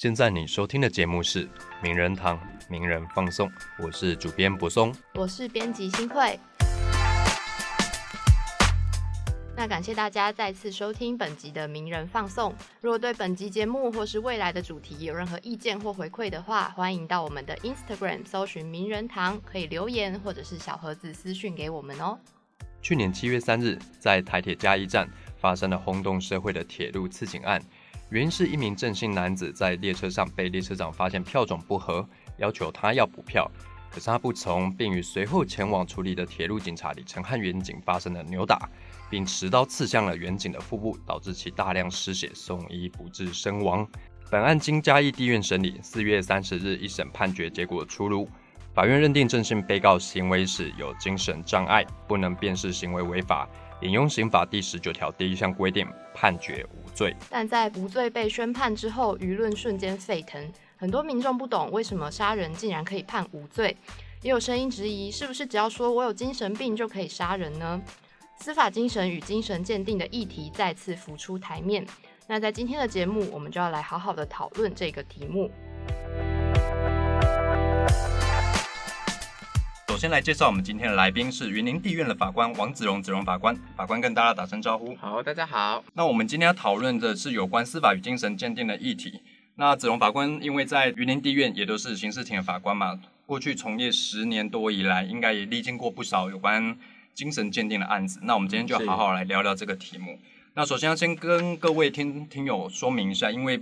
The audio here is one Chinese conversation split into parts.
现在你收听的节目是《名人堂名人放送》，我是主编柏松，我是编辑新会。那感谢大家再次收听本集的名人放送。如果对本集节目或是未来的主题有任何意见或回馈的话，欢迎到我们的 Instagram 搜寻名人堂，可以留言或者是小盒子私讯给我们哦。去年七月三日，在台铁嘉义站发生了轰动社会的铁路刺警案。原因是一名郑姓男子在列车上被列车长发现票种不合，要求他要补票，可是他不从，并与随后前往处理的铁路警察李成汉远警发生了扭打，并持刀刺向了远警的腹部，导致其大量失血，送医不治身亡。本案经嘉义地院审理，四月三十日一审判决结果出炉，法院认定郑姓被告行为时有精神障碍，不能辨识行为违法。引用刑法第十九条第一项规定，判决无罪。但在无罪被宣判之后，舆论瞬间沸腾，很多民众不懂为什么杀人竟然可以判无罪，也有声音质疑，是不是只要说我有精神病就可以杀人呢？司法精神与精神鉴定的议题再次浮出台面。那在今天的节目，我们就要来好好的讨论这个题目。先来介绍我们今天的来宾是云林地院的法官王子荣，子荣法官，法官跟大家打声招呼。好，大家好。那我们今天要讨论的是有关司法与精神鉴定的议题。那子荣法官因为在云林地院也都是刑事庭的法官嘛，过去从业十年多以来，应该也历经过不少有关精神鉴定的案子。那我们今天就好好来聊聊这个题目。那首先要先跟各位听听友说明一下，因为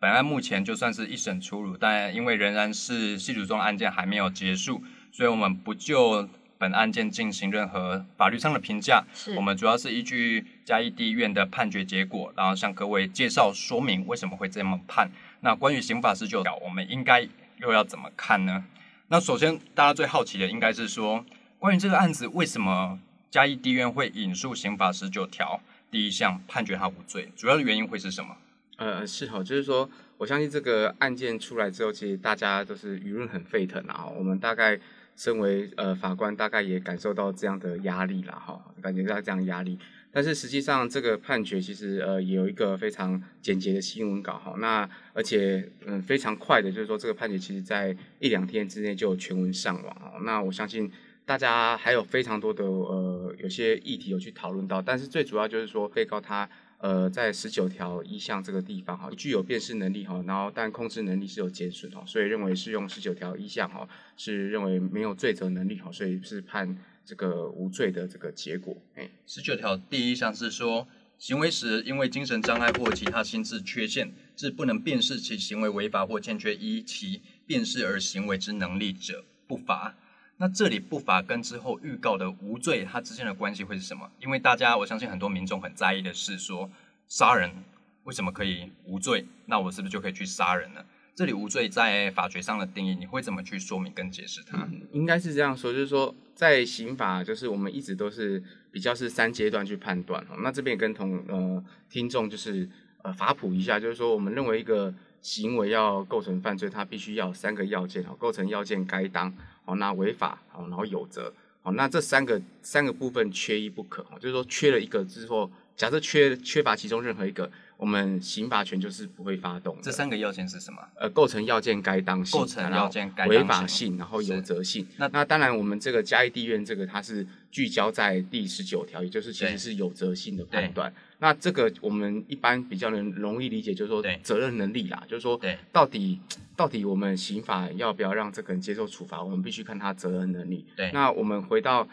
本案目前就算是一审出炉，但因为仍然是系主中案件还没有结束。所以，我们不就本案件进行任何法律上的评价。我们主要是依据嘉义地院的判决结果，然后向各位介绍说明为什么会这么判。那关于刑法十九条，我们应该又要怎么看呢？那首先，大家最好奇的应该是说，关于这个案子，为什么嘉义地院会引述刑法十九条第一项判决他无罪？主要的原因会是什么？呃，是哈，就是说，我相信这个案件出来之后，其实大家都是舆论很沸腾啊。我们大概。身为呃法官，大概也感受到这样的压力了哈，感觉到这样压力。但是实际上，这个判决其实呃有一个非常简洁的新闻稿哈，那而且嗯非常快的，就是说这个判决其实在一两天之内就全文上网哦。那我相信大家还有非常多的呃有些议题有去讨论到，但是最主要就是说被告他。呃，在十九条一项这个地方哈，具有辨识能力哈，然后但控制能力是有减损哦，所以认为是用十九条一项哈，是认为没有罪责能力哈，所以是判这个无罪的这个结果。哎，十九条第一项是说，行为时因为精神障碍或其他心智缺陷，致不能辨识其行为违法或欠缺依其辨识而行为之能力者，不罚。那这里不法跟之后预告的无罪，它之间的关系会是什么？因为大家我相信很多民众很在意的是说，杀人为什么可以无罪？那我是不是就可以去杀人呢？这里无罪在法学上的定义，你会怎么去说明跟解释它？应该是这样说，就是说在刑法，就是我们一直都是比较是三阶段去判断。那这边也跟同呃听众就是呃法普一下，就是说我们认为一个行为要构成犯罪，它必须要三个要件哦，构成要件该当。哦，那违法哦，然后有责哦，那这三个三个部分缺一不可哦，就是说缺了一个之后，假设缺缺乏其中任何一个。我们刑法权就是不会发动。这三个要件是什么？呃，构成要件该当性，构成要件该违法性，然后有责性。那那当然，我们这个嘉义地院这个它是聚焦在第十九条，也就是其实是有责性的判断。那这个我们一般比较能容易理解，就是说责任能力啦，就是说到底到底我们刑法要不要让这个人接受处罚，我们必须看他责任能力。对。那我们回到。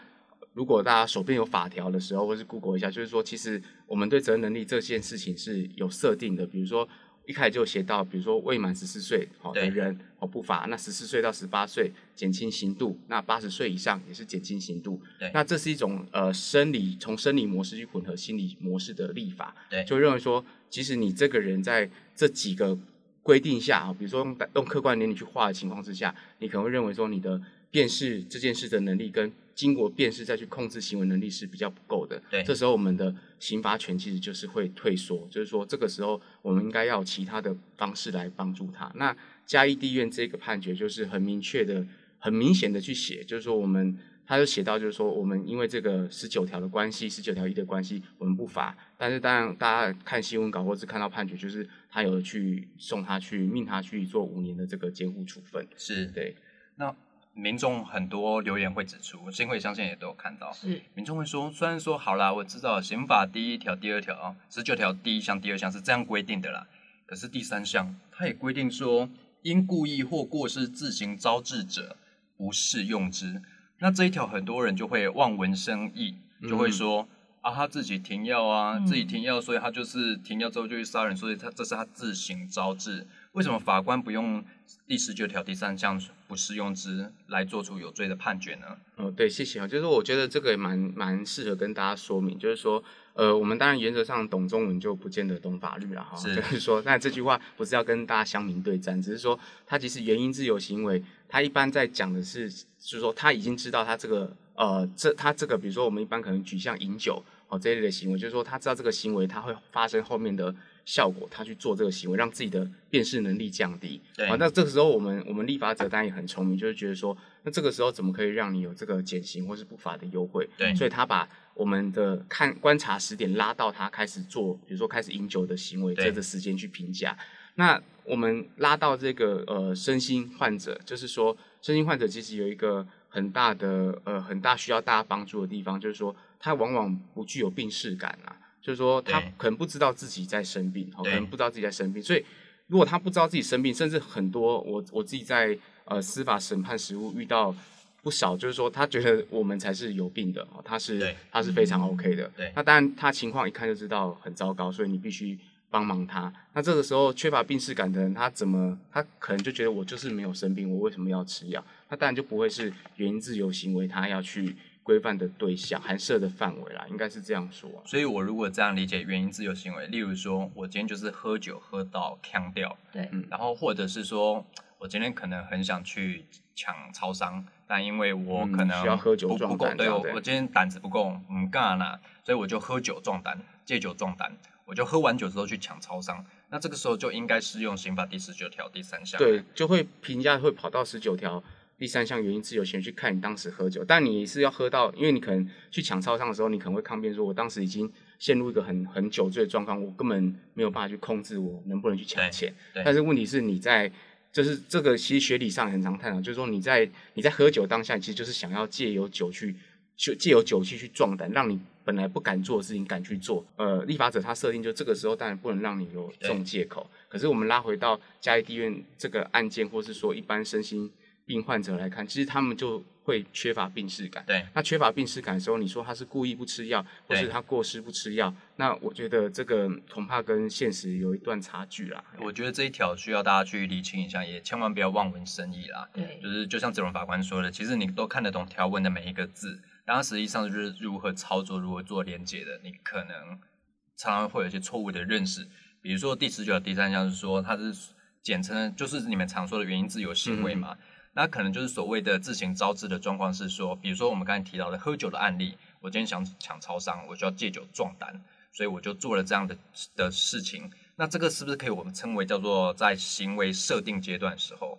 如果大家手边有法条的时候，或是 Google 一下，就是说，其实我们对责任能力这件事情是有设定的。比如说，一开始就写到，比如说未满十四岁好的人哦不罚，那十四岁到十八岁减轻刑度，那八十岁以上也是减轻刑度。那这是一种呃生理从生理模式去混合心理模式的立法。对，就认为说，其实你这个人在这几个规定下啊，比如说用用客观年龄去画的情况之下，你可能会认为说你的辨识这件事的能力跟经过辨识再去控制行为能力是比较不够的，对，这时候我们的刑罚权其实就是会退缩，就是说这个时候我们应该要其他的方式来帮助他。那嘉义地院这个判决就是很明确的、很明显的去写，就是说我们他就写到就是说我们因为这个十九条的关系、十九条一的关系，我们不罚。但是当然大家看新闻稿或是看到判决，就是他有去送他去命他去做五年的这个监护处分。是对，那民众很多留言会指出，新会相信也都有看到，是民众会说，虽然说好啦，我知道刑法第一条、第二条啊，十九条第一项、第二项是这样规定的啦，可是第三项它也规定说，因故意或过失自行招致者，不适用之。那这一条很多人就会望文生义，就会说、啊，他自己停药啊，嗯自己停药，所以他就是停药之后就去杀人，所以他这是他自行招致。为什么法官不用第十九条第三项不适用之来做出有罪的判决呢？哦，对，谢谢啊。就是我觉得这个也蛮蛮适合跟大家说明，就是说，呃，我们当然原则上懂中文就不见得懂法律了哈。是就是说，那这句话不是要跟大家乡民对战，只是说，他其实原因自由行为，他一般在讲的是，就是说他已经知道他这个呃，这他这个，比如说我们一般可能举像饮酒哦这一类的行为，就是说他知道这个行为他会发生后面的效果，他去做这个行为，让自己的辨识能力降低。对啊，那这个时候我们我们立法者当然也很聪明，就是觉得说，那这个时候怎么可以让你有这个减刑或是不法的优惠？对所以他把我们的看观察时点拉到他开始做，比如说开始饮酒的行为对这个时间去评价。那我们拉到这个呃身心患者，就是说身心患者其实有一个很大的呃很大需要大家帮助的地方，就是说他往往不具有病视感啊，就是说他可能不知道自己在生病，哦，可能不知道自己在生病，所以如果他不知道自己生病，甚至很多我我自己在呃司法审判实务遇到不少，就是说他觉得我们才是有病的，哦，他是他是非常 OK 的，对那当然他情况一看就知道很糟糕，所以你必须帮忙他。那这个时候缺乏病视感的人，他怎么他可能就觉得我就是没有生病，我为什么要吃药？他当然就不会是原因自由行为，他要去规范的对象、含涉的范围啦，应该是这样说啊。所以我如果这样理解原因自由行为，例如说我今天就是喝酒喝到呛掉，对，嗯。然后或者是说我今天可能很想去抢超商，但因为我嗯可能需要喝酒不壮不够，对胆对我我今天胆子不够，嗯干啦，所以我就喝酒壮胆，借酒壮胆，我就喝完酒之后去抢超商，那这个时候就应该适用刑法第十九条第三项，对，就会评价会跑到十九条第三项原因自由行去看你当时喝酒，但你是要喝到，因为你可能去抢超商的时候，你可能会抗辩说，我当时已经陷入一个很很酒醉的状况，我根本没有办法去控制我能不能去抢对钱。但是问题是你在。就是这个，其实学理上很常探讨，就是说你在你在喝酒当下，其实就是想要借由酒去，就借由酒气去壮胆，让你本来不敢做的事情敢去做。呃，立法者他设定就这个时候当然不能让你有这种借口。可是我们拉回到嘉义地院这个案件，或是说一般身心病患者来看，其实他们就会缺乏病视感。对那缺乏病视感的时候，你说他是故意不吃药，或是他过失不吃药，那我觉得这个恐怕跟现实有一段差距啦。我觉得这一条需要大家去理清一下，也千万不要望文生义啦。对就，是就像子荣法官说的，其实你都看得懂条文的每一个字，但它实际上就是如何操作、如何做连接的，你可能常常会有一些错误的认识。比如说第十九条第三项是说它是简称，就是你们常说的原因自由行为嘛，那可能就是所谓的自行招致的状况是说，比如说我们刚才提到的喝酒的案例，我今天想抢超商，我就要借酒壮胆，所以我就做了这样的的事情。那这个是不是可以我们称为叫做在行为设定阶段的时候，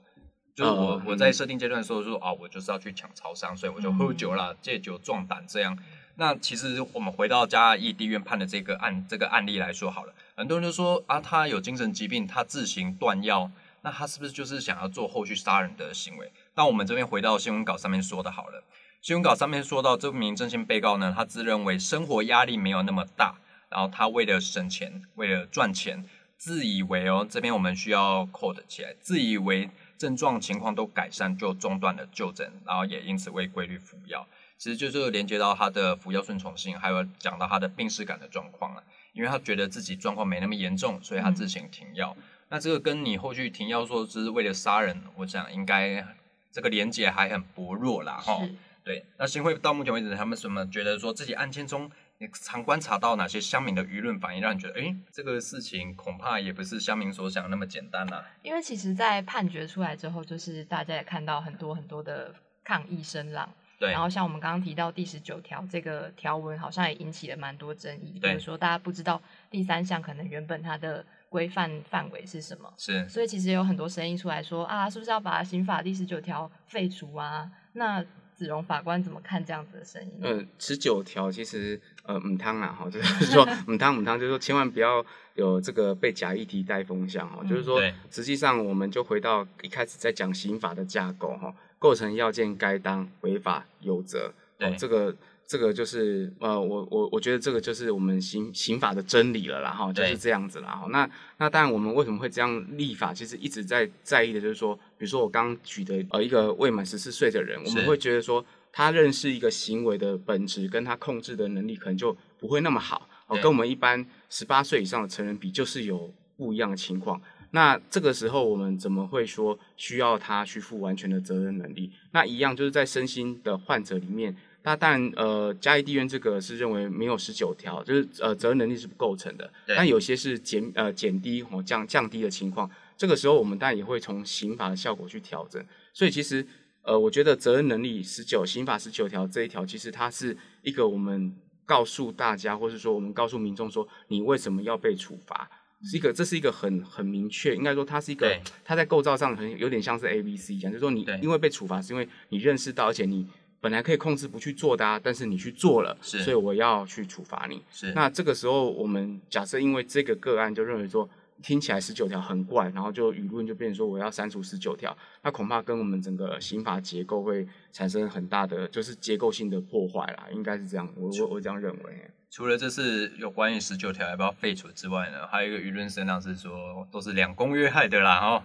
就是我、嗯我在设定阶段的时候说啊，我就是要去抢超商，所以我就喝酒啦，借酒壮胆这样。那其实我们回到嘉义地院判的这个案这个案例来说好了，很多人就说啊，他有精神疾病，他自行断药，那他是不是就是想要做后续杀人的行为？那我们这边回到新闻稿上面说的好了，新闻稿上面说到这名真心被告呢，他自认为生活压力没有那么大，然后他为了省钱，为了赚钱，自以为哦，这边我们需要 code 起来，自以为症状情况都改善，就中断了就诊，然后也因此未规律服药。其实就是连接到他的服药顺从性，还有讲到他的病逝感的状况了。因为他觉得自己状况没那么严重，所以他自行停药。那这个跟你后续停药说是为了杀人，我想应该这个连结还很薄弱啦，哈。是对，那新会到目前为止，他们什么觉得说自己案件中，你常观察到哪些乡民的舆论反应，让你觉得，哎，这个事情恐怕也不是乡民所想的那么简单啦、因为其实，在判决出来之后，就是大家也看到很多很多的抗议声浪。对然后像我们刚刚提到第十九条这个条文，好像也引起了蛮多争议。比如说，大家不知道第三项可能原本它的规范范围是什么，是，所以其实有很多声音出来说啊，是不是要把刑法第十九条废除啊？那子荣法官怎么看这样子的声音？嗯，十九条其实呃母汤啊哈，就是 说母汤母汤，就是说千万不要有这个被假议题带风向哈，就是说实际上我们就回到一开始在讲刑法的架构哈，构成要件该当违法有责，哦这个。这个就是呃，我我我觉得这个就是我们刑刑法的真理了啦，哈，就是这样子啦，哈。那那当然，我们为什么会这样立法？其实一直在在意的就是说，比如说我刚举的呃一个未满十四岁的人，我们会觉得说他认识一个行为的本质，跟他控制的能力可能就不会那么好，哦，跟我们一般十八岁以上的成人比，就是有不一样的情况。那这个时候我们怎么会说需要他去负完全的责任能力？那一样就是在身心的患者里面。那当然，呃，嘉义地院这个是认为没有十九条，就是呃责任能力是不构成的。但有些是减呃减低或降降低的情况，这个时候我们当然也会从刑法的效果去调整。所以其实呃，我觉得责任能力十九刑法十九条这一条，其实它是一个我们告诉大家，或是说我们告诉民众说你为什么要被处罚，是一个这是一个很很明确，应该说它是一个它在构造上很有点像是 A B C 一样，就是说你因为被处罚是因为你认识到，而且你。本来可以控制不去做的，啊但是你去做了，所以我要去处罚你。是，那这个时候我们假设因为这个个案就认为说听起来十九条很怪，然后就舆论就变成说我要删除十九条，那恐怕跟我们整个刑法结构会产生很大的就是结构性的破坏啦，应该是这样，我我我这样认为。除了这次有关于十九条要不要废除之外呢，还有一个舆论声浪是说都是两公约害的啦哦。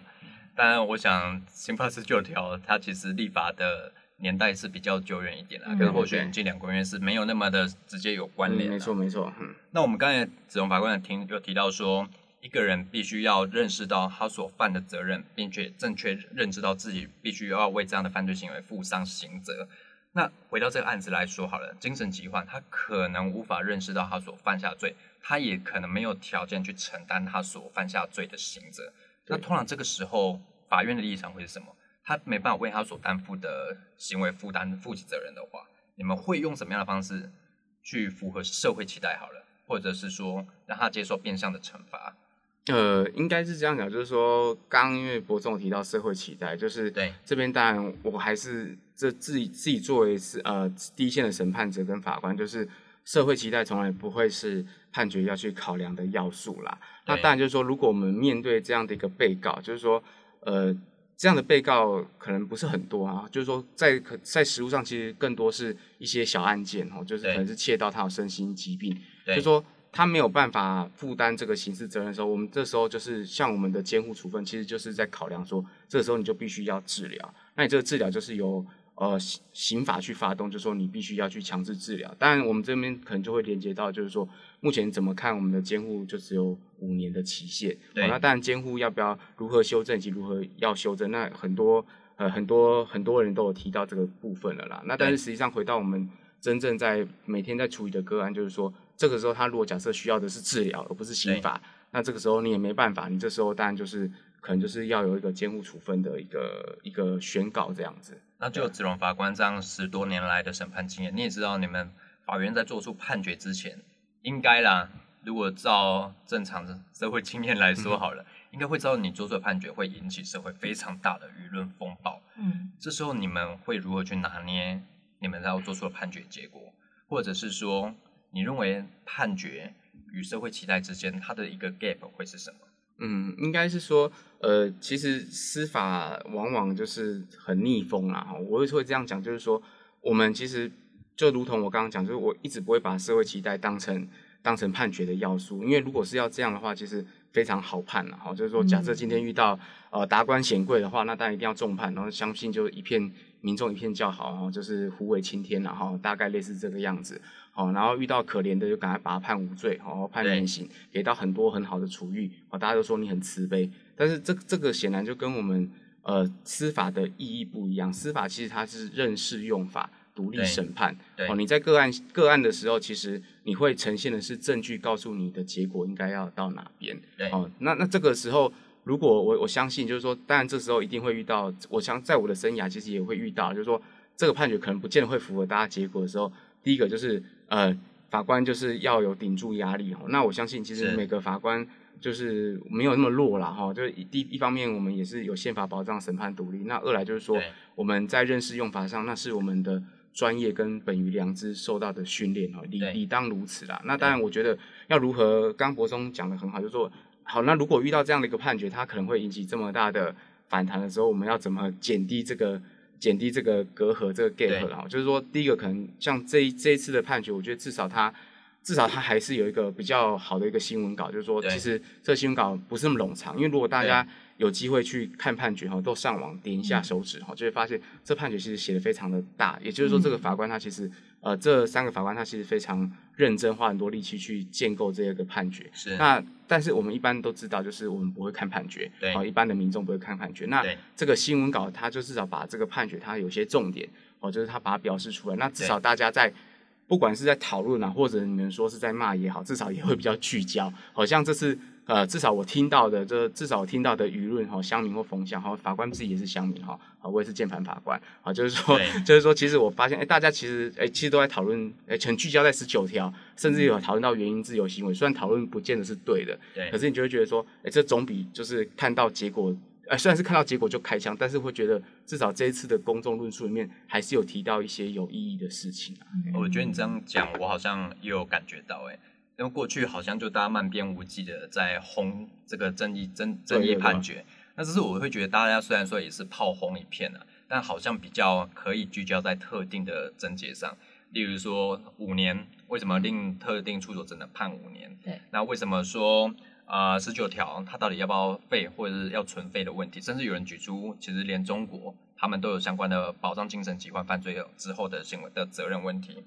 当然，我想刑法十九条它其实立法的。年代是比较久远一点了，跟或许近两公约是没有那么的直接有关联。没错没错。那我们刚才子龙法官听有提到说，一个人必须要认识到他所犯的责任，并且正确认知到自己必须要为这样的犯罪行为负上刑责。那回到这个案子来说好了，精神疾患他可能无法认识到他所犯下罪，他也可能没有条件去承担他所犯下罪的刑责。那通常这个时候，法院的立场会是什么？他没办法为他所担负的行为负担负起责任的话，你们会用什么样的方式去符合社会期待？好了，或者是说让他接受变相的惩罚？呃，应该是这样讲，就是说，刚因为博总提到社会期待，就是对这边当然我还是这自己自己作为是呃第一线的审判者跟法官，就是社会期待从来不会是判决要去考量的要素啦。那当然就是说，如果我们面对这样的一个被告，就是说呃。这样的被告可能不是很多啊，就是说在可在实务上，其实更多是一些小案件哦，就是可能是切到他有身心疾病，就说他没有办法负担这个刑事责任的时候，我们这时候就是像我们的监护处分，其实就是在考量说，这个时候你就必须要治疗，那你这个治疗就是由。呃，刑刑法去发动，就说你必须要去强制治疗。当然，我们这边可能就会连接到，就是说目前怎么看我们的监护就只有五年的期限。对。那当然，监护要不要如何修正以及如何要修正，那很多呃很多很多人都有提到这个部分了啦。那但是实际上回到我们真正在每天在处理的个案，就是说这个时候他如果假设需要的是治疗而不是刑法，那这个时候你也没办法，你这时候当然就是。可能就是要有一个监护处分的一个一个宣告这样子。那就子龙法官这样十多年来的审判经验，你也知道，你们法院在做出判决之前，应该啦，如果照正常的社会经验来说 好了，应该会知道你做出的判决会引起社会非常大的舆论风暴。嗯，这时候你们会如何去拿捏你们要做出的判决结果，或者是说，你认为判决与社会期待之间它的一个 gap 会是什么？嗯，应该是说，呃，其实司法往往就是很逆风啦。我会会这样讲，就是说，我们其实就如同我刚刚讲，就是我一直不会把社会期待当成当成判决的要素，因为如果是要这样的话，其实非常好判了。哈，就是说，假设今天遇到呃达官显贵的话，那当然一定要重判，然后相信就一片民众一片叫好，然后就是虎尾青天然后大概类似这个样子。哦，然后遇到可怜的就赶快把他判无罪，哦，判免刑，给到很多很好的处遇，哦，大家都说你很慈悲，但是这这个显然就跟我们呃司法的意义不一样，司法其实它是认识用法，独立审判，哦，你在个案个案的时候，其实你会呈现的是证据，告诉你的结果应该要到哪边，哦，那那这个时候，如果我我相信就是说，当然这时候一定会遇到，我想在我的生涯其实也会遇到，就是说这个判决可能不见得会符合大家结果的时候，第一个就是。呃，法官就是要有顶住压力哦。那我相信，其实每个法官就是没有那么弱啦哈。就是第一方面，我们也是有宪法保障审判独立；那二来就是说，我们在认识用法上，那是我们的专业跟本于良知受到的训练哦，理理当如此啦。那当然，我觉得要如何，刚博松讲的很好，就是说，好，那如果遇到这样的一个判决，它可能会引起这么大的反弹的时候，我们要怎么减低这个？减低这个隔阂，这个 gap 哈，就是说，第一个可能像这一这一次的判决，我觉得至少它至少它还是有一个比较好的一个新闻稿，就是说，其实这新闻稿不是那么冗长，因为如果大家有机会去看判决哈，都上网点一下手指哈，就会发现这判决其实写的非常的大，也就是说，这个法官他其实。呃，这三个法官他其实非常认真，花很多力气去建构这个判决。是。那但是我们一般都知道，就是我们不会看判决。对。一般的民众不会看判决。那这个新闻稿，他就至少把这个判决，它有些重点，哦，就是他把它表示出来。那至少大家在，不管是在讨论啊，或者你们说是在骂也好，至少也会比较聚焦。好像这是。呃，至少我听到的，这至少我听到的舆论哈，乡民或风向哈，法官自己也是乡民哈，啊，我也是键盘法官啊，就是说，就是说，其实我发现，哎，大家其实，哎，其实都在讨论，哎，全聚焦在十九条，甚至有讨论到原因自由行为，虽然讨论不见得是对的，对，可是你就会觉得说，哎，这总比就是看到结果，哎，虽然是看到结果就开枪，但是会觉得至少这一次的公众论述里面还是有提到一些有意义的事情啊。我觉得你这样讲，我好像也有感觉到，哎。因为过去好像就大家漫边无际的在轰这个争议争争议判决，那只是我会觉得大家虽然说也是炮轰一片啊，但好像比较可以聚焦在特定的症结上，例如说五年为什么令特定处所只能判五年？对，那为什么说啊十九条它到底要不要废或者是要存废的问题？甚至有人举出，其实连中国他们都有相关的保障精神疾患犯罪之后的行为的责任问题，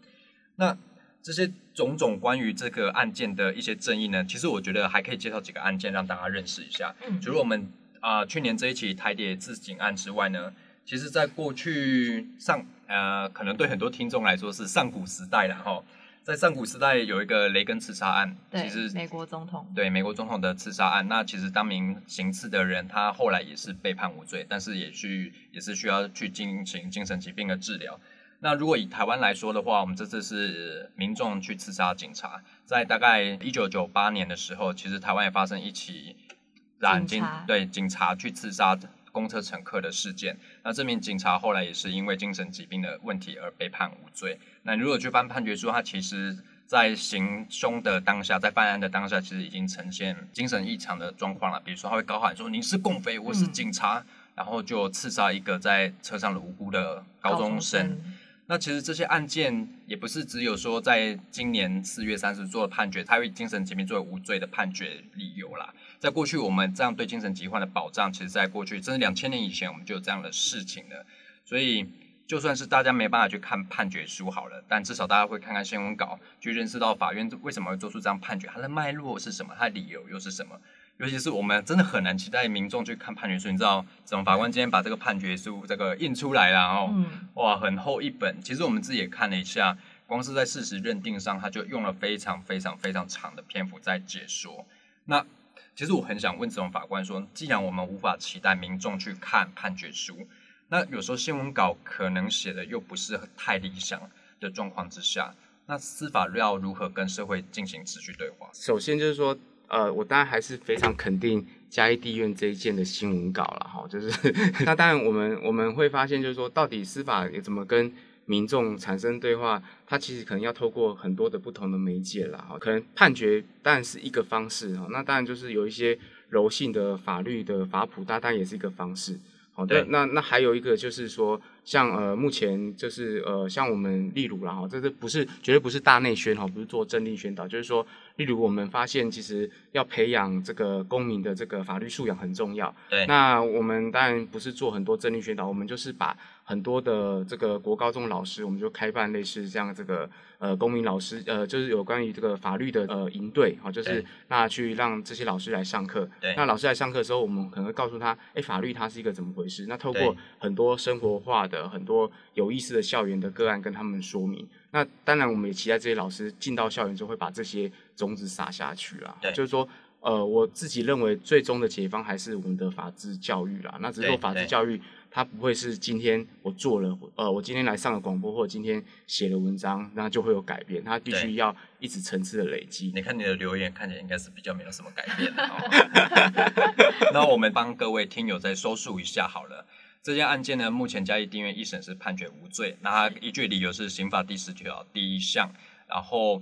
那。这些种种关于这个案件的一些争议呢，其实我觉得还可以介绍几个案件让大家认识一下。嗯，除了我们啊去年这一起台谍自警案之外呢，其实在过去上呃，可能对很多听众来说是上古时代了哈。在上古时代有一个雷根刺杀案，其实美国总统对美国总统的刺杀案，那其实当名行刺的人他后来也是被判无罪，但是也去也是需要去进行精神疾病的治疗。那如果以台湾来说的话，我们这次是民众去刺杀警察，在大概一九九八年的时候，其实台湾也发生一起染警对警察去刺杀公车乘客的事件。那这名警察后来也是因为精神疾病的问题而被判无罪。那如果去翻判决书，他其实在行凶的当下，在犯案的当下，其实已经呈现精神异常的状况了。比如说，他会高喊说：“你是共匪，我是警察。”然后就刺杀一个在车上的无辜的高中生。那其实这些案件也不是只有说在今年四月三十做的判决，他为精神疾病作为无罪的判决理由啦。在过去，我们这样对精神疾患的保障，其实在过去，甚至两千年以前，我们就有这样的事情了。所以，就算是大家没办法去看判决书好了，但至少大家会看看新闻稿，去认识到法院为什么会做出这样判决，它的脉络是什么，它的理由又是什么。尤其是我们真的很难期待民众去看判决书，你知道，怎么法官今天把这个判决书这个印出来了哦，哇，很厚一本。其实我们自己也看了一下，光是在事实认定上，他就用了非常非常非常长的篇幅在解说。那其实我很想问这种法官说，既然我们无法期待民众去看判决书，那有时候新闻稿可能写的又不是太理想的状况之下，那司法要如何跟社会进行持续对话？首先就是说。呃，我当然还是非常肯定嘉义地院这一件的新闻稿了哈，就是 那当然我们我们会发现，就是说到底司法怎么跟民众产生对话，它其实可能要透过很多的不同的媒介了哈，可能判决当然是一个方式哈，那当然就是有一些柔性的法律的法普，它当然也是一个方式。好的，那那还有一个就是说。像呃，目前就是呃，像我们例如啦哈，这是不是绝对不是大内宣哈，不是做政令宣导，就是说，例如我们发现其实要培养这个公民的这个法律素养很重要。对。那我们当然不是做很多政令宣导，我们就是把很多的这个国高中老师，我们就开办类似这样这个呃公民老师呃，就是有关于这个法律的呃营队啊，就是那去让这些老师来上课。对。那老师来上课的时候，我们可能会告诉他，哎，法律它是一个怎么回事？那透过很多生活化。的很多有意思的校园的个案跟他们说明，那当然我们也期待这些老师进到校园之后会把这些种子撒下去了。对，就是说，呃，我自己认为最终的解方还是我们的法治教育啦。那只是说法治教育，它不会是今天我做了，呃，我今天来上了广播，或者今天写了文章，那就会有改变。它必须要一直层次的累积。你看你的留言看起来应该是比较没有什么改变的哦。那我们帮各位听友再收述一下好了。这件案件呢，目前嘉义地院一审是判决无罪，那它依据理由是刑法第十条第一项。然后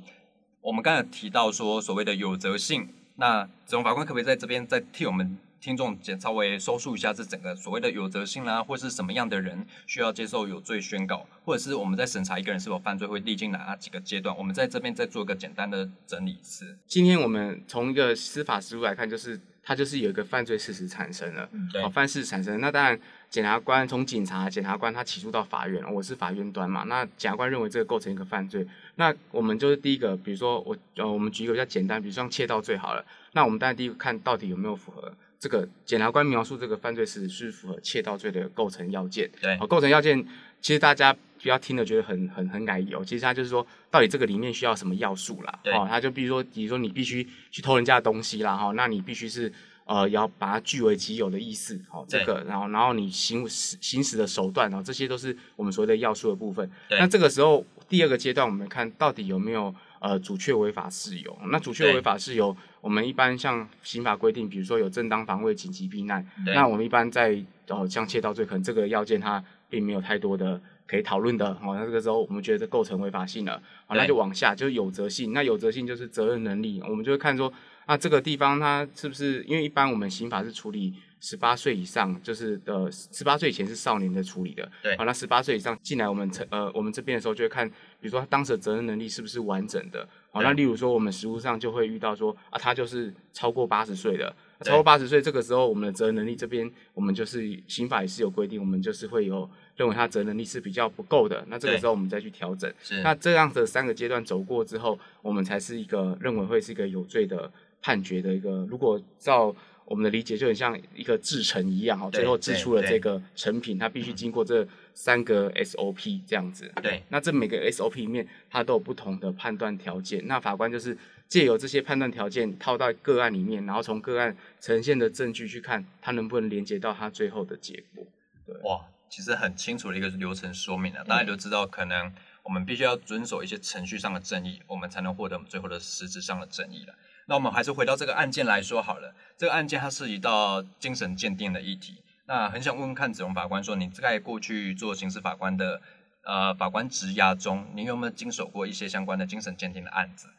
我们刚才提到说所谓的有责性，那子龙法官可不可以在这边再替我们听众简稍微收述一下这整个所谓的有责性啦、或是什么样的人需要接受有罪宣告，或者是我们在审查一个人是否犯罪会历经哪几个阶段？我们在这边再做一个简单的整理一次。今天我们从一个司法实务来看，就是它就是有一个犯罪事实产生了，对好，犯事产生。那当然，检察官从警察、检察官他起诉到法院，我是法院端嘛，那检察官认为这个构成一个犯罪，那我们就是第一个，比如说我呃，我们举一个比较简单，比如说像窃盗罪好了，那我们当然第一个看到底有没有符合这个检察官描述这个犯罪事实是符合窃盗罪的构成要件。对哦，构成要件其实大家不要听了觉得很很很改油，其实它就是说到底这个里面需要什么要素啦。哦，它就比如说，比如说你必须去偷人家的东西啦，哈、那你必须是呃要把它据为己有的意思，哦，这对个，然后然后你行使行使的手段，然后这些都是我们所谓的要素的部分。那这个时候第二个阶段，我们看到底有没有呃主确违法事由。那阻却对违法事由，我们一般像刑法规定，比如说有正当防卫、紧急避难，那我们一般在哦像窃盗罪，可能这个要件它并没有太多的可以讨论的，哦，那这个时候我们觉得这构成违法性了，好，那就往下就是有责性，那有责性就是责任能力，我们就会看说，啊这个地方它是不是因为一般我们刑法是处理十八岁以上，就是呃十八岁以前是少年的处理的，对。好，那十八岁以上进来我们成呃我们这边的时候就会看，比如说他当时的责任能力是不是完整的，好，那例如说我们实务上就会遇到说啊他就是超过八十岁的。超过八十岁，这个时候我们的责任能力这边，我们就是刑法也是有规定，我们就是会有认为他责任能力是比较不够的，那这个时候我们再去调整。那这样的三个阶段走过之后，我们才是一个认为会是一个有罪的判决的一个。如果照我们的理解，就很像一个制成一样，哦，最后制出了这个成品，它必须经过这三个 SOP 这样子。对那这每个 SOP 里面，它都有不同的判断条件。那法官就是借由这些判断条件套到个案里面，然后从个案呈现的证据去看，它能不能连接到它最后的结果。对哇，其实很清楚的一个流程说明了，大家都知道可能我们必须要遵守一些程序上的正义，我们才能获得我们最后的实质上的正义了。那我们还是回到这个案件来说好了，这个案件它涉及到精神鉴定的议题。那很想问问看子荣法官说，你在过去做刑事法官的呃法官职涯中，你有没有经手过一些相关的精神鉴定的案子？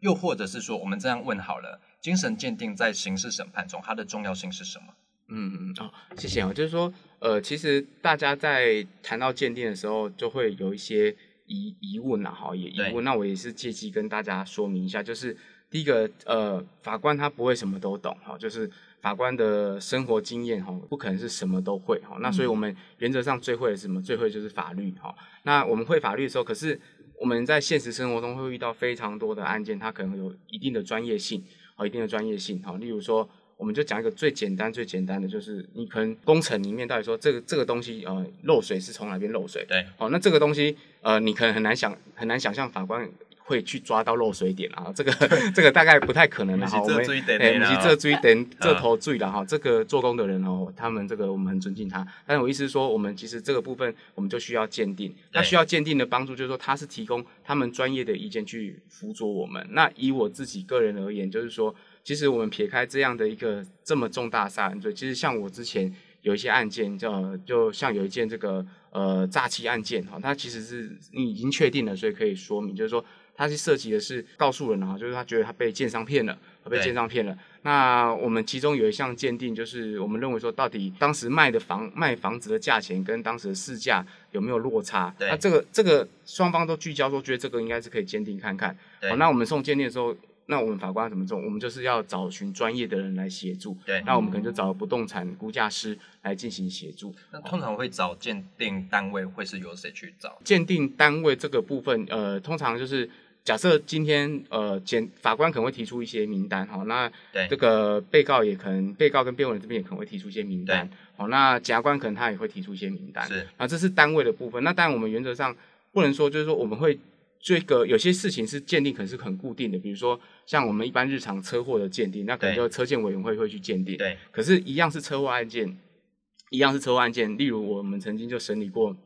又或者是说，我们这样问好了，精神鉴定在刑事审判中它的重要性是什么？嗯嗯哦，谢谢哦。就是说，呃，其实大家在谈到鉴定的时候，就会有一些疑疑问啊，哈，也疑问。那我也是借机跟大家说明一下，就是第一个，呃，法官他不会什么都懂，哈，就是法官的生活经验，哈，不可能是什么都会，哈。那所以我们原则上最会的是什么？最会就是法律，哈。那我们会法律的时候，可是我们在现实生活中会遇到非常多的案件，它可能有一定的专业性，哦，一定的专业性，哈。例如说。我们就讲一个最简单、最简单的，就是你可能工程里面到底说这个这个东西呃漏水是从哪边漏水？对，好，那这个东西呃你可能很难想很难想象法官会去抓到漏水点啊，这个 这个大概不太可能了哈。我们哎，的啦不是这追点这啊头追了哈，这个做工的人哦，他们这个我们很尊敬他，但是我意思是说，我们其实这个部分我们就需要鉴定，那需要鉴定的帮助就是说他是提供他们专业的意见去辅佐我们。那以我自己个人而言，就是说。其实我们撇开这样的一个这么重大的杀人罪，其实像我之前有一些案件，叫就像有一件这个呃诈欺案件哈，它其实是你已经确定了，所以可以说明，就是说它是涉及的是告诉人哈，就是他觉得他被建商骗了，被对建商骗了。那我们其中有一项鉴定，就是我们认为说，到底当时卖的房卖房子的价钱跟当时的市价有没有落差？对那这个这个双方都聚焦说，觉得这个应该是可以鉴定看看。对好，那我们送鉴定的时候。那我们法官要怎么做？我们就是要找寻专业的人来协助。对那我们可能就找不动产估价师来进行协助。那通常会找鉴定单位，会是由谁去找？鉴定单位这个部分，呃，通常就是假设今天呃检法官可能会提出一些名单，好，那对这个被告也可能被告跟辩护人这边也可能会提出一些名单，好，那检察官可能他也会提出一些名单，是啊，这是单位的部分。那当然我们原则上不能说就是说我们会这个有些事情是鉴定可能是很固定的，比如说像我们一般日常车祸的鉴定，那可能对就车鉴委员会会去鉴定。对，可是，一样是车祸案件，一样是车祸案件。例如，我们曾经就审理过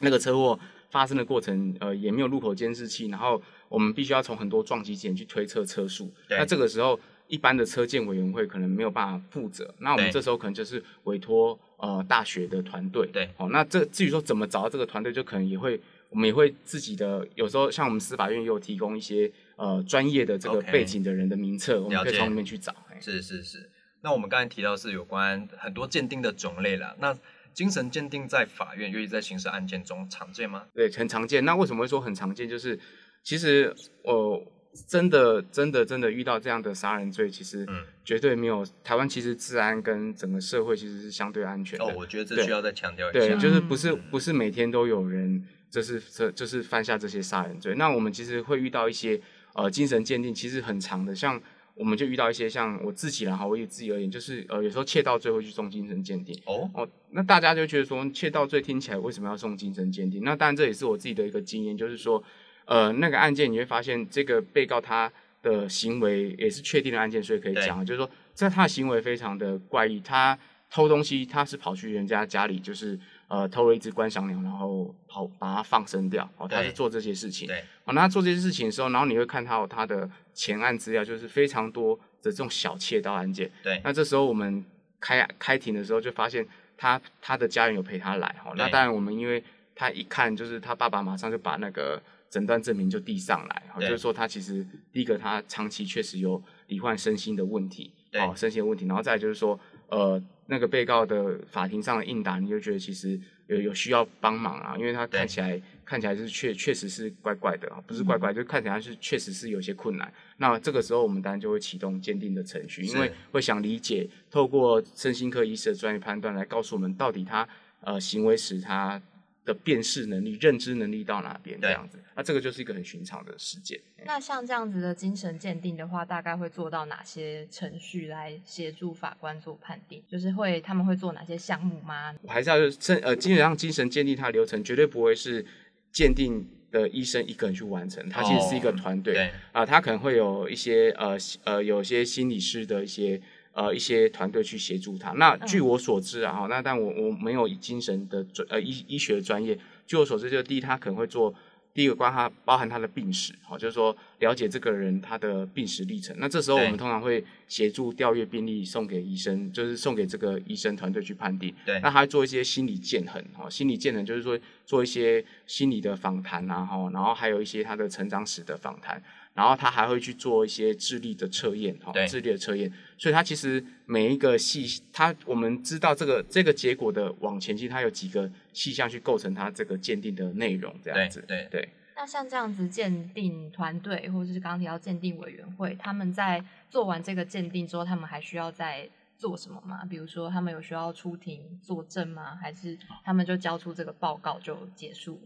那个车祸发生的过程，呃，也没有路口监视器，然后我们必须要从很多撞击点去推测车速。那这个时候，一般的车鉴委员会可能没有办法负责，那我们对这时候可能就是委托呃大学的团队。对好、那这至于说怎么找到这个团队，就可能也会。我们也会自己的，有时候像我们司法院也有提供一些呃专业的这个背景的人的名册，我们可以从里面去找。哎是是是。那我们刚才提到是有关很多鉴定的种类啦，那精神鉴定在法院，尤其在刑事案件中常见吗？对，很常见。那为什么会说很常见？就是其实我、真的真的真的遇到这样的杀人罪，其实嗯绝对没有台湾其实治安跟整个社会其实是相对安全的。哦，我觉得这需要再强调一下对，下。就是不是嗯不是每天都有人，就是这就是犯下这些杀人罪。那我们其实会遇到一些呃精神鉴定，其实很长的，像我们就遇到一些像我自己啦哈，我以自己而言，就是呃有时候窃盗罪会去送精神鉴定。哦，哦，那大家就觉得说窃盗罪听起来为什么要送精神鉴定？那当然这也是我自己的一个经验，就是说，呃，那个案件你会发现这个被告他的行为也是确定的案件，所以可以讲，就是说在他的行为非常的怪异，他偷东西他是跑去人家家里，就是呃偷了一只观赏鸟，然后跑把它放生掉，哦，他是做这些事情。对，哦，那他做这些事情的时候，然后你会看到他的前案资料，就是非常多的这种小窃盗案件。对，那这时候我们开开庭的时候，就发现他他的家人有陪他来哈。那当然我们因为他一看就是他爸爸马上就把那个诊断证明就递上来，哈，就是说他其实第一个他长期确实有罹患身心的问题，对。哦，身心的问题，然后再来就是说呃那个被告的法庭上的应答，你就觉得其实有有需要帮忙啊，因为他看起来看起来是确确实是怪怪的啊，不是怪怪，就看起来是确实是有些困难。那这个时候我们当然就会启动鉴定的程序，因为是会想理解，透过身心科医师的专业判断来告诉我们到底他呃行为时他的辨识能力、认知能力到哪边这样子。那这个就是一个很寻常的事件。那像这样子的精神鉴定的话，大概会做到哪些程序来协助法官做判定？就是会他们会做哪些项目吗？我还是要正呃，基本上精神鉴定它的流程绝对不会是鉴定的医生一个人去完成，它其实是一个团队。对，啊，他可能会有一些呃呃，有些心理师的一些呃一些团队去协助他。那据我所知啊，哈、那但我我没有以精神的专呃医医学专业，据我所知，就是第一，他可能会做第一个关他包含他的病史，好、就是说了解这个人他的病史历程。那这时候我对们通常会协助调阅病历送给医生，就是送给这个医生团队去判定。对那他会做一些心理建衡，哈，心理建衡就是说做一些心理的访谈啊，哈，然后还有一些他的成长史的访谈，然后他还会去做一些智力的测验，哈，智力的测验，所以他其实每一个细，他我们知道这个这个结果的往前期，他有几个细项去构成它这个鉴定的内容，这样子，对对对。那像这样子鉴定团队，或者是刚刚提到鉴定委员会，他们在做完这个鉴定之后，他们还需要再做什么吗？比如说，他们有需要出庭作证吗？还是他们就交出这个报告就结束？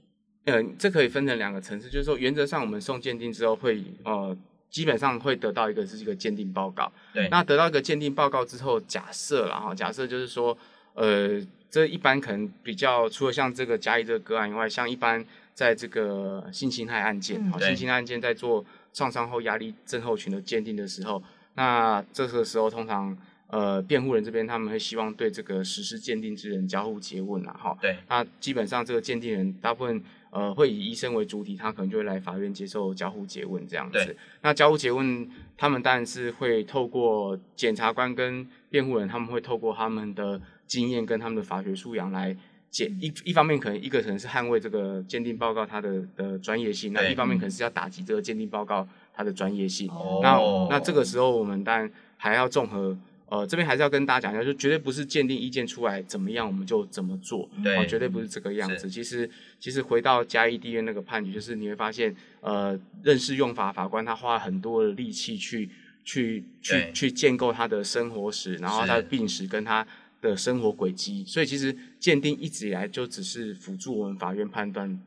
嗯，这可以分成两个层次，就是说，原则上我们送鉴定之后会呃，基本上会得到一个是一个鉴定报告。对，那得到一个鉴定报告之后，假设了哈，假设就是说，呃，这一般可能比较除了像这个嘉义这个个案以外，像一般在这个性侵害案件，嗯。性侵害案件在做创伤后压力症候群的鉴定的时候，那这个时候通常呃辩护人这边他们会希望对这个实施鉴定之人交互诘问啊，哈，对，那基本上这个鉴定人大部分呃会以医生为主体，他可能就会来法院接受交互诘问这样子。那交互诘问，他们当然是会透过检察官跟辩护人，他们会透过他们的经验跟他们的法学素养来检一一方面可能一个可能是捍卫这个鉴定报告它的的专业性，那一方面可能是要打击这个鉴定报告它的专业性。哦那那这个时候我们当然还要综合。呃，这边还是要跟大家讲一下，就绝对不是鉴定意见出来怎么样我们就怎么做，绝对不是这个样子。其实，其实回到嘉义地院那个判决，就是你会发现，呃，认识用法法官他花了很多的力气去去去去建构他的生活史，然后他的病史跟他的生活轨迹。所以，其实鉴定一直以来就只是辅助我们法院判断，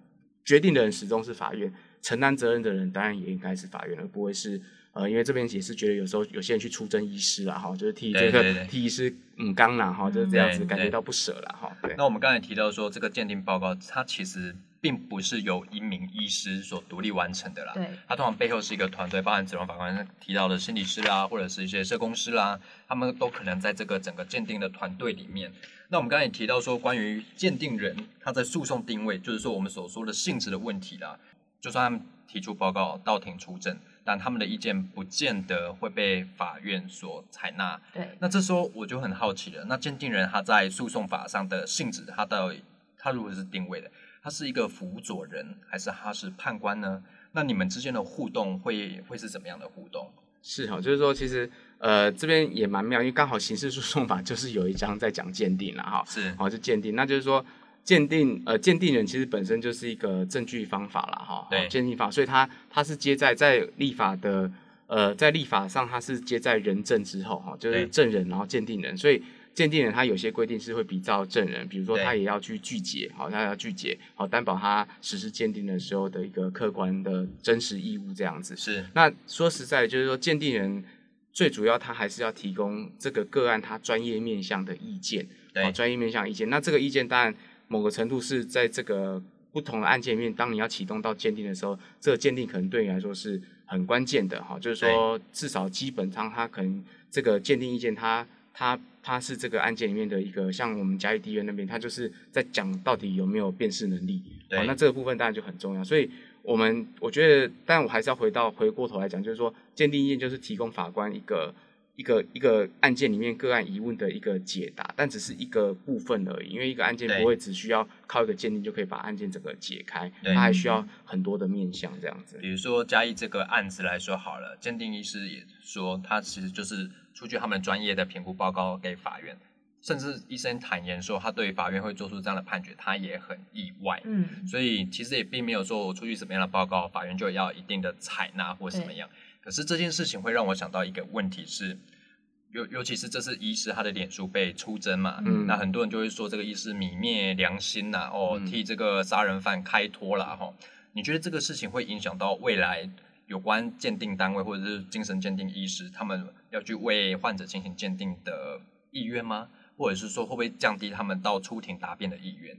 决定的人始终是法院，承担责任的人当然也应该是法院，而不会是。呃，因为这边也是觉得有时候有些人去出征医师啦，哈，就是替这个替医师嗯刚啦，哈，就是这样子，感觉到不舍了，哈，对。那我们刚才提到说，这个鉴定报告它其实并不是由一名医师所独立完成的啦。对，他通常背后是一个团队，包含子龙法官提到的心理师啦，或者是一些社工师啦，他们都可能在这个整个鉴定的团队里面。那我们刚才也提到说，关于鉴定人他在诉讼定位，就是说我们所说的性质的问题啦。就算他们提出报告到庭出证，但他们的意见不见得会被法院所采纳。对，那这时候我就很好奇了，那鉴定人他在诉讼法上的性质，他到底他如何是定位的，他是一个辅佐人，还是他是判官呢？那你们之间的互动会会是怎么样的互动？是哈，就是说，其实呃这边也蛮妙，因为刚好刑事诉讼法就是有一章在讲鉴定了哈，是好就鉴定，那就是说鉴定呃鉴定人其实本身就是一个证据方法了哈，对鉴定法，所以它它是接在在立法的呃在立法上它是接在人证之后哈，就是对证人然后鉴定人，所以。鉴定人他有些规定是会比照证人，比如说他也要去具结，好，他要具结，好担保他实施鉴定的时候的一个客观的真实义务这样子。是那说实在，就是说鉴定人最主要他还是要提供这个个案他专业面向的意见，对哦，专业面向意见。那这个意见当然某个程度是在这个不同的案件里面，当你要启动到鉴定的时候，这个鉴定可能对你来说是很关键的哈，就是说至少基本上他可能这个鉴定意见他他他是这个案件里面的一个，像我们嘉义地院那边，他就是在讲到底有没有辨识能力，对哦，那这个部分当然就很重要，所以。我们我觉得，但我还是要回到回过头来讲，就是说，鉴定意见就是提供法官一个一个一个案件里面个案疑问的一个解答，但只是一个部分而已。因为一个案件不会只需要靠一个鉴定就可以把案件整个解开，对它还需要很多的面向这样子。比如说嘉义这个案子来说好了，鉴定医师也说，他其实就是出具他们专业的评估报告给法院，甚至医生坦言说，他对法院会做出这样的判决，他也很意外。嗯，所以其实也并没有说我出具什么样的报告，法院就要一定的采纳或什么样。可是这件事情会让我想到一个问题是，尤尤其是这是医师他的脸书被出征嘛，嗯那很多人就会说这个医师泯灭良心呐、哦，嗯替这个杀人犯开脱啦，哈、你觉得这个事情会影响到未来有关鉴定单位或者是精神鉴定医师他们要去为患者进行鉴定的意愿吗？或者是说会不会降低他们到出庭答辩的意愿？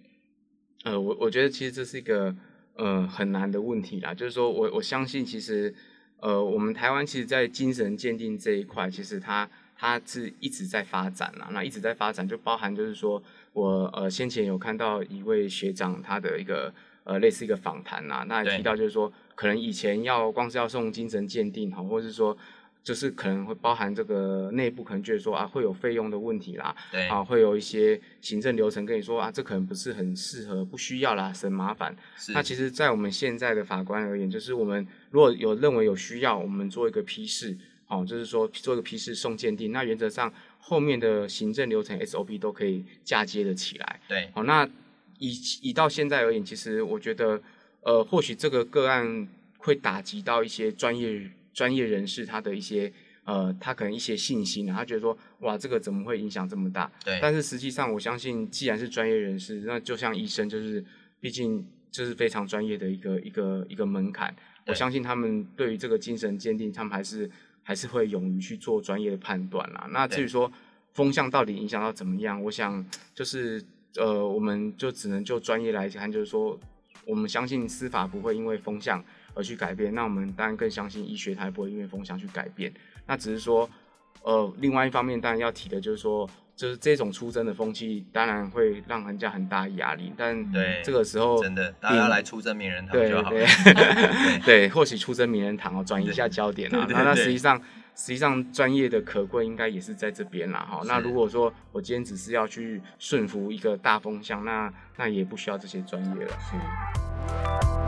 呃，我我觉得其实这是一个呃很难的问题啦，就是说我我相信其实呃我们台湾其实，在精神鉴定这一块，其实它它是一直在发展啦，那一直在发展，就包含就是说我呃先前有看到一位学长他的一个呃类似一个访谈啦，那也提到就是说可能以前要光是要送精神鉴定哈，或者是说。就是可能会包含这个内部可能觉得说啊会有费用的问题啦，对，啊，会有一些行政流程跟你说啊，这可能不是很适合，不需要啦，省麻烦。那其实，在我们现在的法官而言，就是我们如果有认为有需要，我们做一个批示，哦，就是说做一个批示送鉴定，那原则上后面的行政流程 SOP 都可以嫁接的起来。对好，那以以到现在而言，其实我觉得，呃，或许这个个案会打击到一些专业专业人士他的一些呃，他可能一些信心啊，他觉得说，哇，这个怎么会影响这么大？对，但是实际上，我相信，既然是专业人士，那就像医生，就是毕竟这是非常专业的一个一个一个门槛。我相信他们对于这个精神鉴定，他们还是还是会勇于去做专业的判断啦。那至于说风向到底影响到怎么样，我想就是呃，我们就只能就专业来看，就是说，我们相信司法不会因为风向而去改变，那我们当然更相信医学它也不会因为风向去改变。那只是说，呃，另外一方面当然要提的就是说，就是这种出征的风气，当然会让人家很大压力。但对这个时候真的，大家要来出征名人堂对就好了。对 对，或许出征名人堂哦，转移一下焦点啊。那那对实际上，实际上专业的可贵应该也是在这边啦哈。那如果说我今天只是要去顺服一个大风向，那那也不需要这些专业了。是。